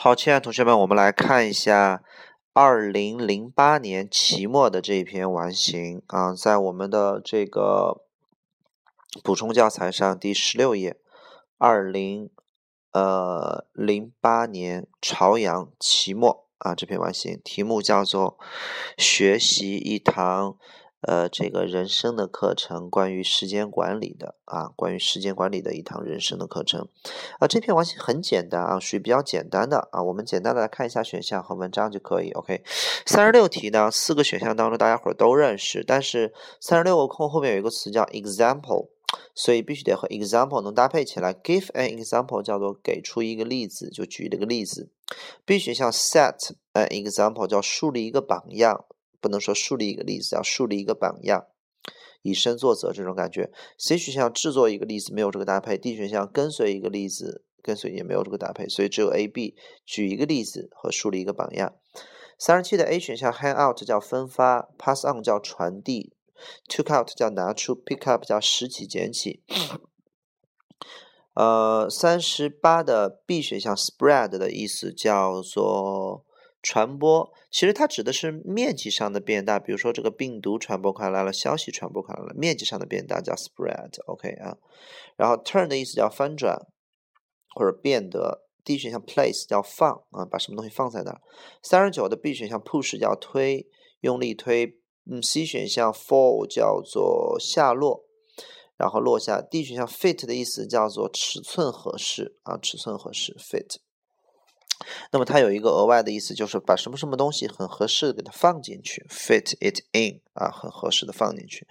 好，亲爱的同学们，我们来看一下二零零八年期末的这一篇完形啊，在我们的这个补充教材上第十六页，二零呃零八年朝阳期末啊这篇完形题目叫做学习一堂。呃，这个人生的课程，关于时间管理的啊，关于时间管理的一堂人生的课程啊。这篇完形很简单啊，属于比较简单的啊。我们简单的来看一下选项和文章就可以。OK，三十六题呢，四个选项当中大家伙都认识，但是三十六个空后面有一个词叫 example，所以必须得和 example 能搭配起来。Give an example 叫做给出一个例子，就举了个例子。B 选项 set an example 叫树立一个榜样。不能说树立一个例子，要树立一个榜样，以身作则这种感觉。C 选项制作一个例子没有这个搭配，D 选项跟随一个例子，跟随也没有这个搭配，所以只有 A、B 举一个例子和树立一个榜样。三十七的 A 选项 hang out 叫分发，pass on 叫传递，took out 叫拿出，pick up 叫拾起捡起。呃，三十八的 B 选项 spread 的意思叫做。传播其实它指的是面积上的变大，比如说这个病毒传播开来了，消息传播开来了，面积上的变大叫 spread，OK 啊。然后 turn 的意思叫翻转或者变得。D 选项 place 叫放啊，把什么东西放在那儿。三十九的 B 选项 push 叫推，用力推。嗯，C 选项 fall 叫做下落，然后落下。D 选项 fit 的意思叫做尺寸合适啊，尺寸合适 fit。那么它有一个额外的意思，就是把什么什么东西很合适的给它放进去，fit it in 啊，很合适的放进去，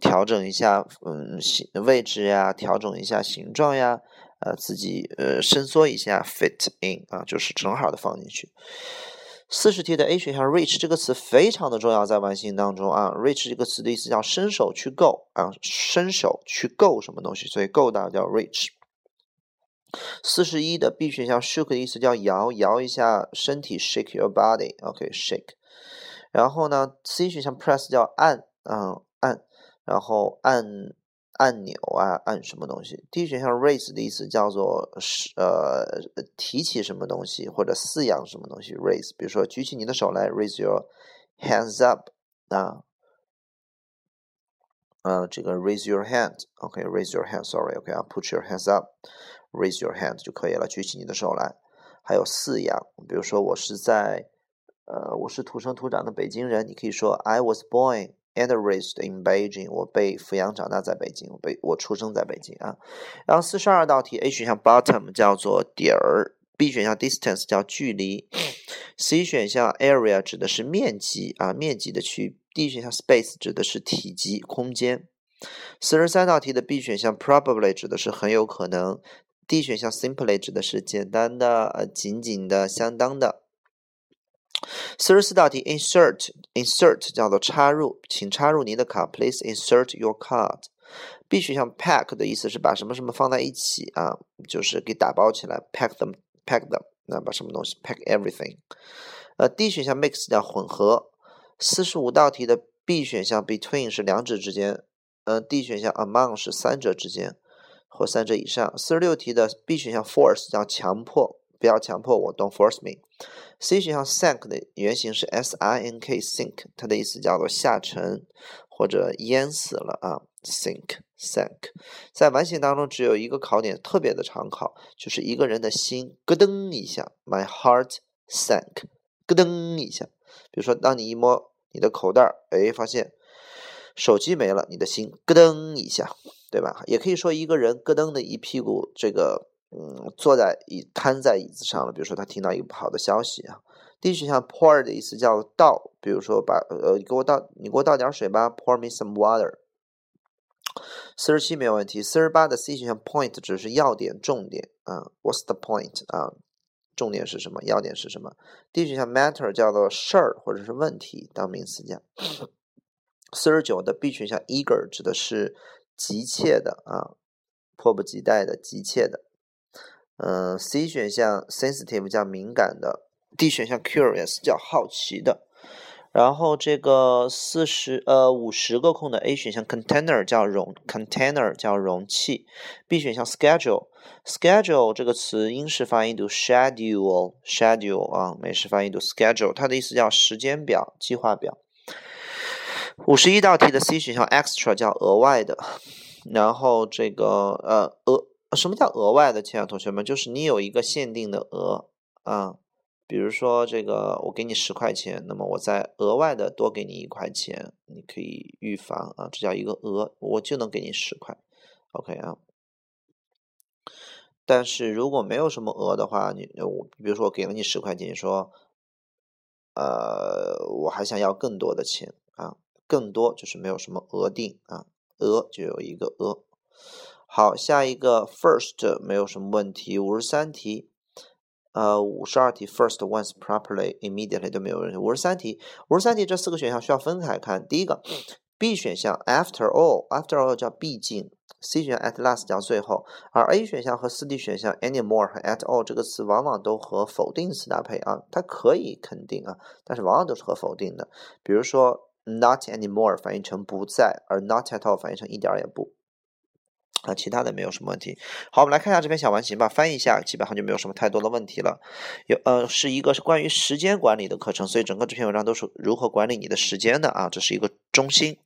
调整一下嗯形位置呀，调整一下形状呀，呃自己呃伸缩一下，fit in 啊，就是正好的放进去。四十题的 A 选项 reach 这个词非常的重要，在完形当中啊，reach 这个词的意思叫伸手去够啊，伸手去够什么东西，所以够到叫 reach。四十一的 B 选项 shook 的意思叫摇摇一下身体，shake your body，OK，shake。然后呢，C 选项 press 叫按，嗯按，然后按按钮啊，按什么东西？D 选项 raise 的意思叫做呃提起什么东西或者饲养什么东西，raise。比如说举起你的手来，raise your hands up 啊。呃，这个 raise your hand，OK，raise your hand，sorry，OK 啊，put your hands up Raise your hand 就可以了，举起你的手来。还有饲养，比如说我是在，呃，我是土生土长的北京人，你可以说 I was born and raised in Beijing，我被抚养长大在北京，我被我出生在北京啊。然后四十二道题，A 选项 bottom 叫做底儿，B 选项 distance 叫距离，C 选项 area 指的是面积啊，面积的区。D 选项 space 指的是体积空间，四十三道题的 B 选项 probably 指的是很有可能，D 选项 simply 指的是简单的、呃仅仅的、相当的。四十四道题 insert insert 叫做插入，请插入您的卡，please insert your card。B 选项 pack 的意思是把什么什么放在一起啊，就是给打包起来，pack them pack them，那把什么东西 pack everything。呃，D 选项 mix 叫混合。四十五道题的 B 选项 between 是两者之间，呃，D 选项 among 是三者之间或三者以上。四十六题的 B 选项 force 叫强迫，不要强迫我，don't force me。C 选项 sink 的原型是 s i n k sink，它的意思叫做下沉或者淹死了啊，sink sink。在完形当中只有一个考点特别的常考，就是一个人的心咯噔一下，my heart sank，咯噔一下。比如说，当你一摸。你的口袋，哎，发现手机没了，你的心咯噔一下，对吧？也可以说一个人咯噔的一屁股，这个嗯，坐在椅瘫在椅子上了。比如说他听到一个不好的消息啊。D 选项 pour 的意思叫倒，比如说把呃，给我倒，你给我倒点水吧，pour me some water。四十七没有问题。四十八的 C 选项 point 只是要点、重点啊。What's the point 啊？重点是什么？要点是什么？D 选项 matter 叫做事儿或者是问题，当名词讲。四十九的 B 选项 eager 指的是急切的啊，迫不及待的、急切的。嗯，C 选项 sensitive 叫敏感的，D 选项 curious 叫好奇的。然后这个四十呃五十个空的 A 选项 container 叫容 container 叫容器，B 选项 schedule schedule 这个词英式发音读 schedule schedule 啊，美式发音读 schedule，它的意思叫时间表、计划表。五十一道题的 C 选项 extra 叫额外的，然后这个呃额什么叫额外的？亲爱的同学们，就是你有一个限定的额啊。比如说这个，我给你十块钱，那么我再额外的多给你一块钱，你可以预防啊，这叫一个额，我就能给你十块，OK 啊。但是如果没有什么额的话，你我比如说我给了你十块钱，你说，呃，我还想要更多的钱，更多就是没有什么额定啊，额就有一个额。好，下一个 first 没有什么问题，五十三题。呃，五十二题，first once properly immediately 都没有问题。五十三题，五十三题这四个选项需要分开看。第一个，B 选项 after all，after all 叫毕竟；C 选项 at last 叫最后。而 A 选项和四 D 选项 anymore 和 at all 这个词往往都和否定词搭配啊，它可以肯定啊，但是往往都是和否定的。比如说 not anymore 翻译成不在，而 not at all 翻译成一点也不。啊，其他的没有什么问题。好，我们来看一下这篇小完形吧，翻译一下，基本上就没有什么太多的问题了。有呃，是一个是关于时间管理的课程，所以整个这篇文章都是如何管理你的时间的啊，这是一个中心。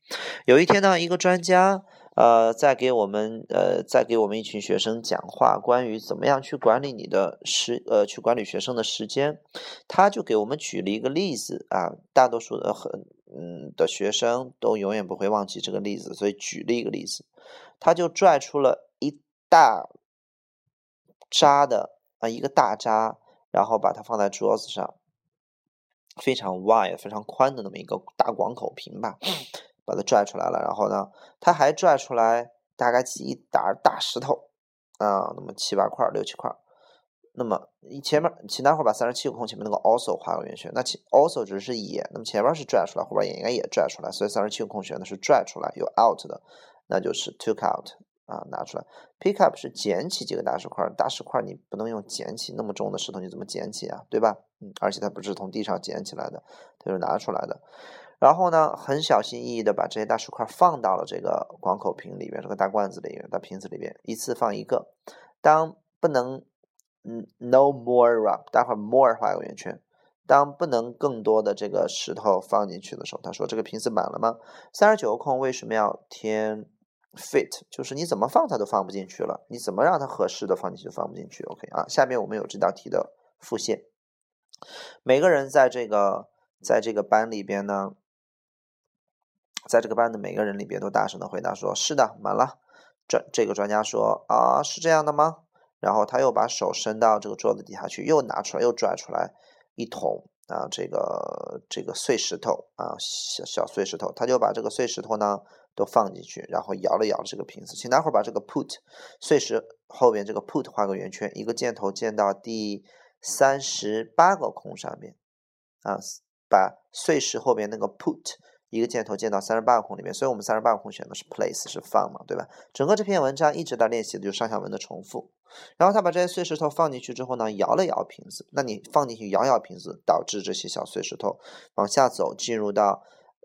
有一天呢，一个专家呃在给我们呃在给我们一群学生讲话，关于怎么样去管理你的时呃去管理学生的时间，他就给我们举了一个例子啊，大多数的很嗯的学生都永远不会忘记这个例子，所以举了一个例子。他就拽出了一大扎的啊，一个大扎，然后把它放在桌子上，非常 wide、非常宽的那么一个大广口瓶吧，把它拽出来了。然后呢，他还拽出来大概几沓大石头啊，那么七八块、六七块。那么你前面，其那会儿把三十七个空前面那个 also 画个圆圈。那前 also 只是也，那么前面是拽出来，后边也应该也拽出来，所以三十七个空选的是拽出来，有 out 的。那就是 took out 啊，拿出来。pick up 是捡起几个大石块，大石块你不能用捡起那么重的石头，你怎么捡起啊？对吧？嗯，而且它不是从地上捡起来的，它是拿出来的。然后呢，很小心翼翼的把这些大石块放到了这个广口瓶里边，这个大罐子里面，大瓶子里边，一次放一个。当不能，嗯，no more up，待会儿 more 画个圆圈。当不能更多的这个石头放进去的时候，他说这个瓶子满了吗？三十九个空为什么要填？fit 就是你怎么放它都放不进去了，你怎么让它合适的放进去放不进去。OK 啊，下面我们有这道题的复现。每个人在这个在这个班里边呢，在这个班的每个人里边都大声的回答说：“是的，满了。”专这个专家说：“啊，是这样的吗？”然后他又把手伸到这个桌子底下去，又拿出来，又拽出来一桶啊，这个这个碎石头啊，小小碎石头，他就把这个碎石头呢。都放进去，然后摇了摇这个瓶子。请待会儿把这个 put 碎石后边这个 put 画个圆圈，一个箭头箭到第三十八个空上面啊，把碎石后边那个 put 一个箭头箭到三十八个空里面。所以我们三十八个空选的是 place 是放嘛，对吧？整个这篇文章一直在练习的就是上下文的重复。然后他把这些碎石头放进去之后呢，摇了摇瓶子。那你放进去摇摇瓶子，导致这些小碎石头往下走，进入到。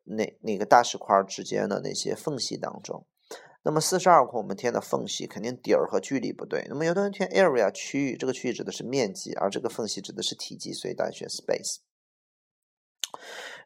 那那个大石块之间的那些缝隙当中，那么四十二空我们填的缝隙肯定底儿和距离不对。那么有的人填 area 区域，这个区域指的是面积，而这个缝隙指的是体积，所以大家选 space。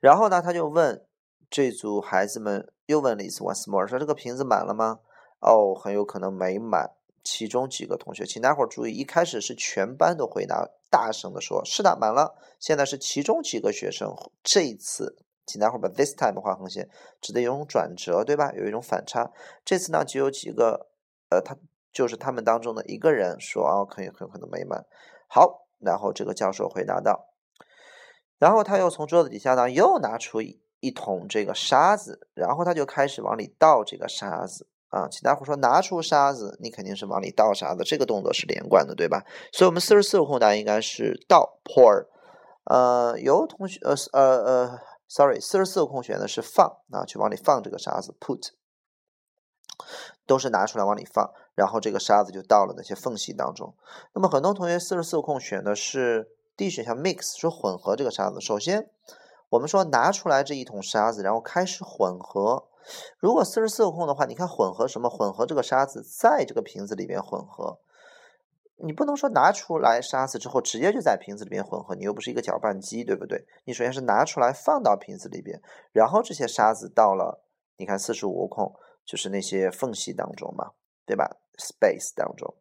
然后呢，他就问这组孩子们又问了一次 once more，说这个瓶子满了吗？哦，很有可能没满。其中几个同学，请大伙儿注意，一开始是全班都回答，大声的说：“是的，满了。”现在是其中几个学生这一次。请待会儿把 this time 画横线，指的有种转折，对吧？有一种反差。这次呢，就有几个，呃，他就是他们当中的一个人说啊，可以很可能没满。好，然后这个教授回答道，然后他又从桌子底下呢，又拿出一一桶这个沙子，然后他就开始往里倒这个沙子啊。请大伙说，拿出沙子，你肯定是往里倒沙子，这个动作是连贯的，对吧？所以，我们四十四个空答应该是倒 pour。呃，有同学，呃，呃，呃。Sorry，四十四个空选的是放啊，去往里放这个沙子，put，都是拿出来往里放，然后这个沙子就到了那些缝隙当中。那么很多同学四十四个空选的是 D 选项，mix，说混合这个沙子。首先，我们说拿出来这一桶沙子，然后开始混合。如果四十四个空的话，你看混合什么？混合这个沙子在这个瓶子里面混合。你不能说拿出来沙子之后直接就在瓶子里面混合，你又不是一个搅拌机，对不对？你首先是拿出来放到瓶子里边，然后这些沙子到了，你看四十五个空就是那些缝隙当中嘛，对吧？space 当中。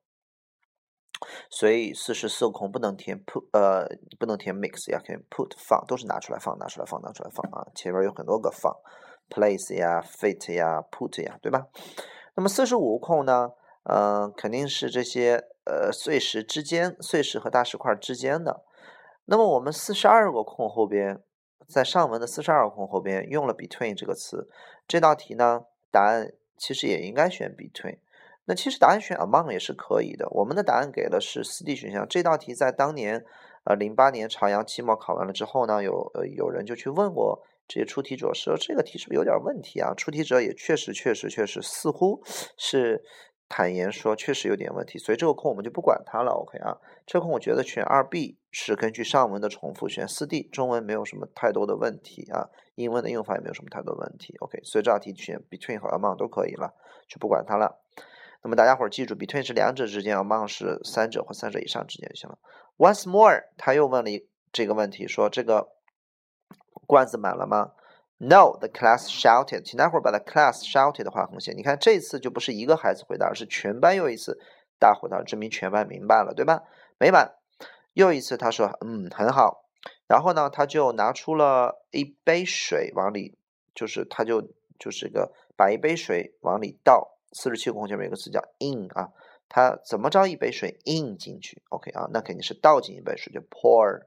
所以四十四个空不能填 put，呃，不能填 mix，要填 put 放，都是拿出来放，拿出来放，拿出来放啊。前面有很多个放，place 呀，fit 呀，put 呀，对吧？那么四十五个空呢？嗯，肯定是这些呃碎石之间，碎石和大石块之间的。那么我们四十二个空后边，在上文的四十二个空后边用了 between 这个词。这道题呢，答案其实也应该选 between。那其实答案选 among 也是可以的。我们的答案给的是四 D 选项。这道题在当年，呃，零八年朝阳期末考完了之后呢，有呃有人就去问过这些出题者，说这个题是不是有点问题啊？出题者也确实确实确实似乎是坦言说确实有点问题，所以这个空我们就不管它了。OK 啊，这空我觉得选二 B 是根据上文的重复，选四 D 中文没有什么太多的问题啊，英文的用法也没有什么太多问题。OK，所以这道题选 between 和 among 都可以了，就不管它了。那么大家伙儿记住，between 是两者之间，among 是三者或三者以上之间就行了。Once more，他又问了一这个问题，说这个罐子满了吗？No，the class shouted。请待会儿把 the class shouted 的画横线。你看这次就不是一个孩子回答，而是全班又一次大回答，证明全班明白了，对吧？没满，又一次他说，嗯，很好。然后呢，他就拿出了一杯水往里，就是他就就是个把一杯水往里倒。四十七个空前面有个词叫 in 啊，他怎么着一杯水 in 进去？OK 啊，那肯定是倒进一杯水，就 pour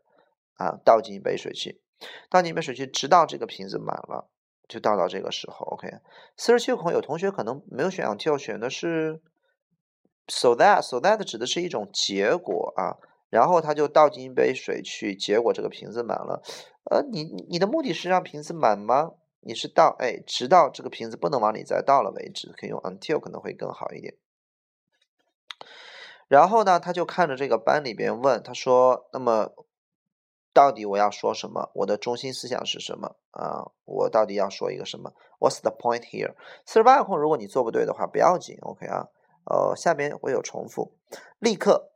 啊，倒进一杯水去，倒进一杯水去，直到这个瓶子满了，就倒到这个时候。OK，四十七个空有同学可能没有选 until，选的是 so that，so that 指的是一种结果啊，然后他就倒进一杯水去，结果这个瓶子满了。呃，你你的目的是让瓶子满吗？你是倒哎，直到这个瓶子不能往里再倒了为止，可以用 until 可能会更好一点。然后呢，他就看着这个班里边问他说：“那么到底我要说什么？我的中心思想是什么啊？我到底要说一个什么？What's the point here？” 四十八个空，如果你做不对的话，不要紧，OK 啊。呃，下边会有重复，立刻。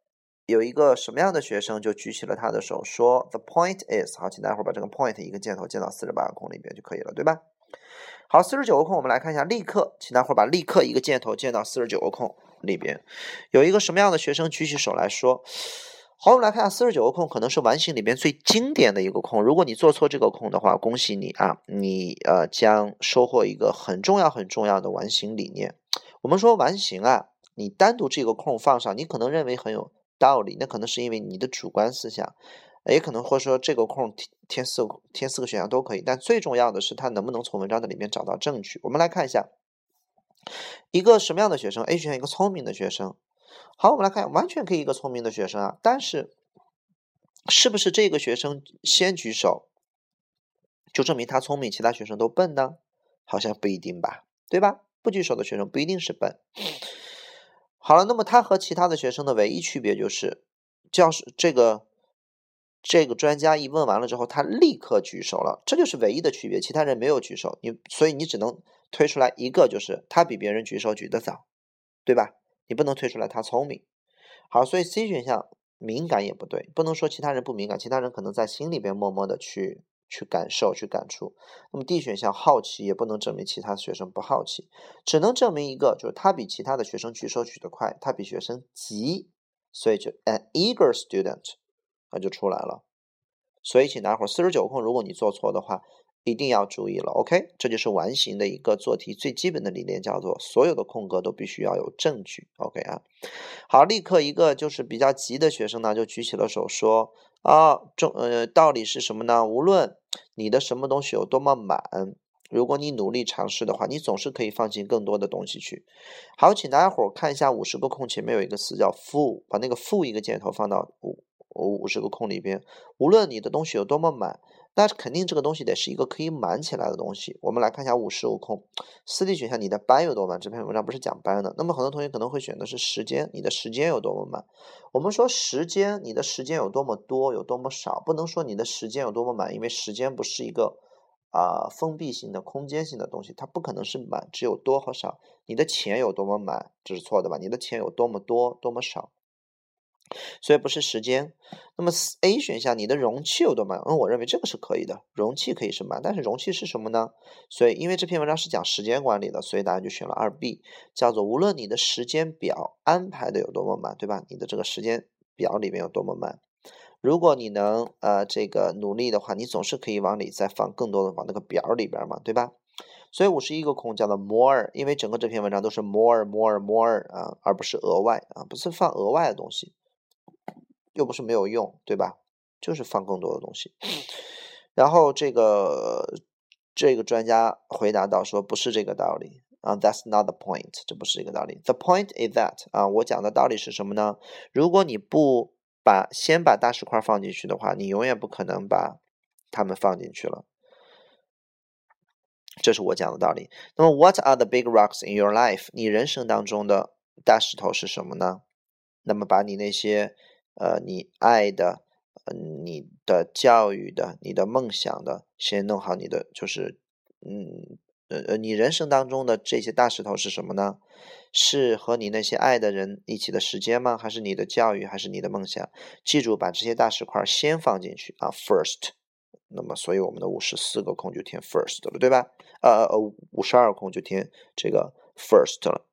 有一个什么样的学生就举起了他的手，说：“The point is…… 好，请待会儿把这个 point 一个箭头箭到四十八个空里边就可以了，对吧？好，四十九个空，我们来看一下，立刻，请待会儿把立刻一个箭头箭到四十九个空里边。有一个什么样的学生举起手来说：“好，我们来看下四十九个空，可能是完形里边最经典的一个空。如果你做错这个空的话，恭喜你啊，你呃将收获一个很重要很重要的完形理念。我们说完形啊，你单独这个空放上，你可能认为很有。”道理，那可能是因为你的主观思想，也可能或者说这个空填填四填四个选项都可以，但最重要的是他能不能从文章的里面找到证据。我们来看一下，一个什么样的学生？A 选项一个聪明的学生。好，我们来看，完全可以一个聪明的学生啊，但是是不是这个学生先举手，就证明他聪明，其他学生都笨呢？好像不一定吧，对吧？不举手的学生不一定是笨。好了，那么他和其他的学生的唯一区别就是，教师这个这个专家一问完了之后，他立刻举手了，这就是唯一的区别。其他人没有举手，你所以你只能推出来一个，就是他比别人举手举得早，对吧？你不能推出来他聪明。好，所以 C 选项敏感也不对，不能说其他人不敏感，其他人可能在心里边默默的去。去感受，去感触。那么 D 选项好奇也不能证明其他学生不好奇，只能证明一个，就是他比其他的学生举手举得快，他比学生急，所以就 an eager student，那就出来了。所以请大伙儿四十九空，如果你做错的话，一定要注意了。OK，这就是完形的一个做题最基本的理念，叫做所有的空格都必须要有证据。OK 啊，好，立刻一个就是比较急的学生呢，就举起了手说。啊，重呃，道理是什么呢？无论你的什么东西有多么满，如果你努力尝试的话，你总是可以放进更多的东西去。好，请大家伙儿看一下五十个空前面有一个词叫 full，把那个 full 一个箭头放到五五十个空里边，无论你的东西有多么满。那肯定这个东西得是一个可以满起来的东西。我们来看一下五十五空，四 D 选项，你的班有多满？这篇文章不是讲班的。那么很多同学可能会选的是时间，你的时间有多么满？我们说时间，你的时间有多么多，有多么少？不能说你的时间有多么满，因为时间不是一个啊封闭性的空间性的东西，它不可能是满，只有多和少。你的钱有多么满，这是错的吧？你的钱有多么多，多么少？所以不是时间，那么 A 选项你的容器有多满？嗯，我认为这个是可以的，容器可以是满，但是容器是什么呢？所以因为这篇文章是讲时间管理的，所以答案就选了二 B，叫做无论你的时间表安排的有多么满，对吧？你的这个时间表里面有多么满，如果你能呃这个努力的话，你总是可以往里再放更多的往那个表里边嘛，对吧？所以五十一个空叫做 more，因为整个这篇文章都是 more more more 啊，而不是额外啊，不是放额外的东西。又不是没有用，对吧？就是放更多的东西。然后这个这个专家回答到说，不是这个道理啊，That's not the point，这不是一个道理。The point is that 啊，我讲的道理是什么呢？如果你不把先把大石块放进去的话，你永远不可能把它们放进去了。这是我讲的道理。那么，What are the big rocks in your life？你人生当中的大石头是什么呢？那么把你那些呃，你爱的，呃，你的教育的，你的梦想的，先弄好你的，就是，嗯，呃呃，你人生当中的这些大石头是什么呢？是和你那些爱的人一起的时间吗？还是你的教育？还是你的梦想？记住，把这些大石块先放进去啊，first。那么，所以我们的五十四个空就填 first 了，对吧？呃呃，五十二空就填这个 first 了，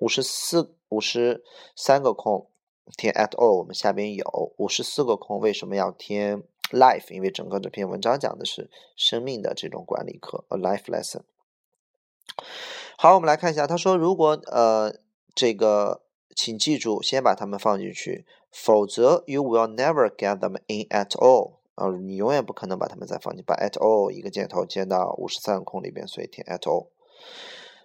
五十四、五十三个空。填 at all，我们下边有五十四个空，为什么要填 life？因为整个这篇文章讲的是生命的这种管理课，a life lesson。好，我们来看一下，他说，如果呃这个，请记住，先把它们放进去，否则 you will never get them in at all。啊，你永远不可能把它们再放进，把 at all 一个箭头接到五十三个空里边，所以填 at all。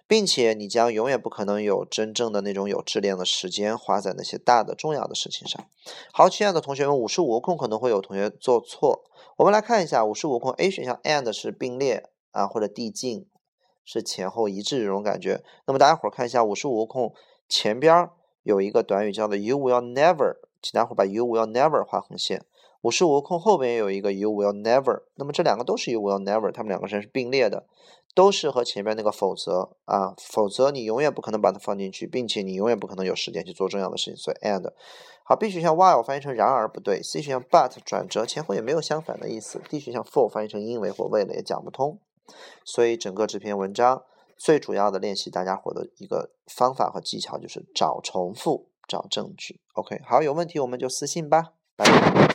并且你将永远不可能有真正的那种有质量的时间花在那些大的重要的事情上。好，亲爱的同学们，五十五个空可能会有同学做错。我们来看一下五十五个空，A 选项 and 是并列啊，或者递进，是前后一致这种感觉。那么大家伙儿看一下五十五个空前边有一个短语叫做 you will never，请大家伙儿把 you will never 画横线。五十五个空后边也有一个 you will never，那么这两个都是 you will never，它们两个是并列的。都是和前面那个否则啊，否则你永远不可能把它放进去，并且你永远不可能有时间去做重要的事情。所以 and 好，B 选项 while 翻译成然而不对，C 选项 but 转折前后也没有相反的意思，D 选项 for 翻译成因为或为了也讲不通。所以整个这篇文章最主要的练习大家伙的一个方法和技巧就是找重复、找证据。OK，好，有问题我们就私信吧，拜拜。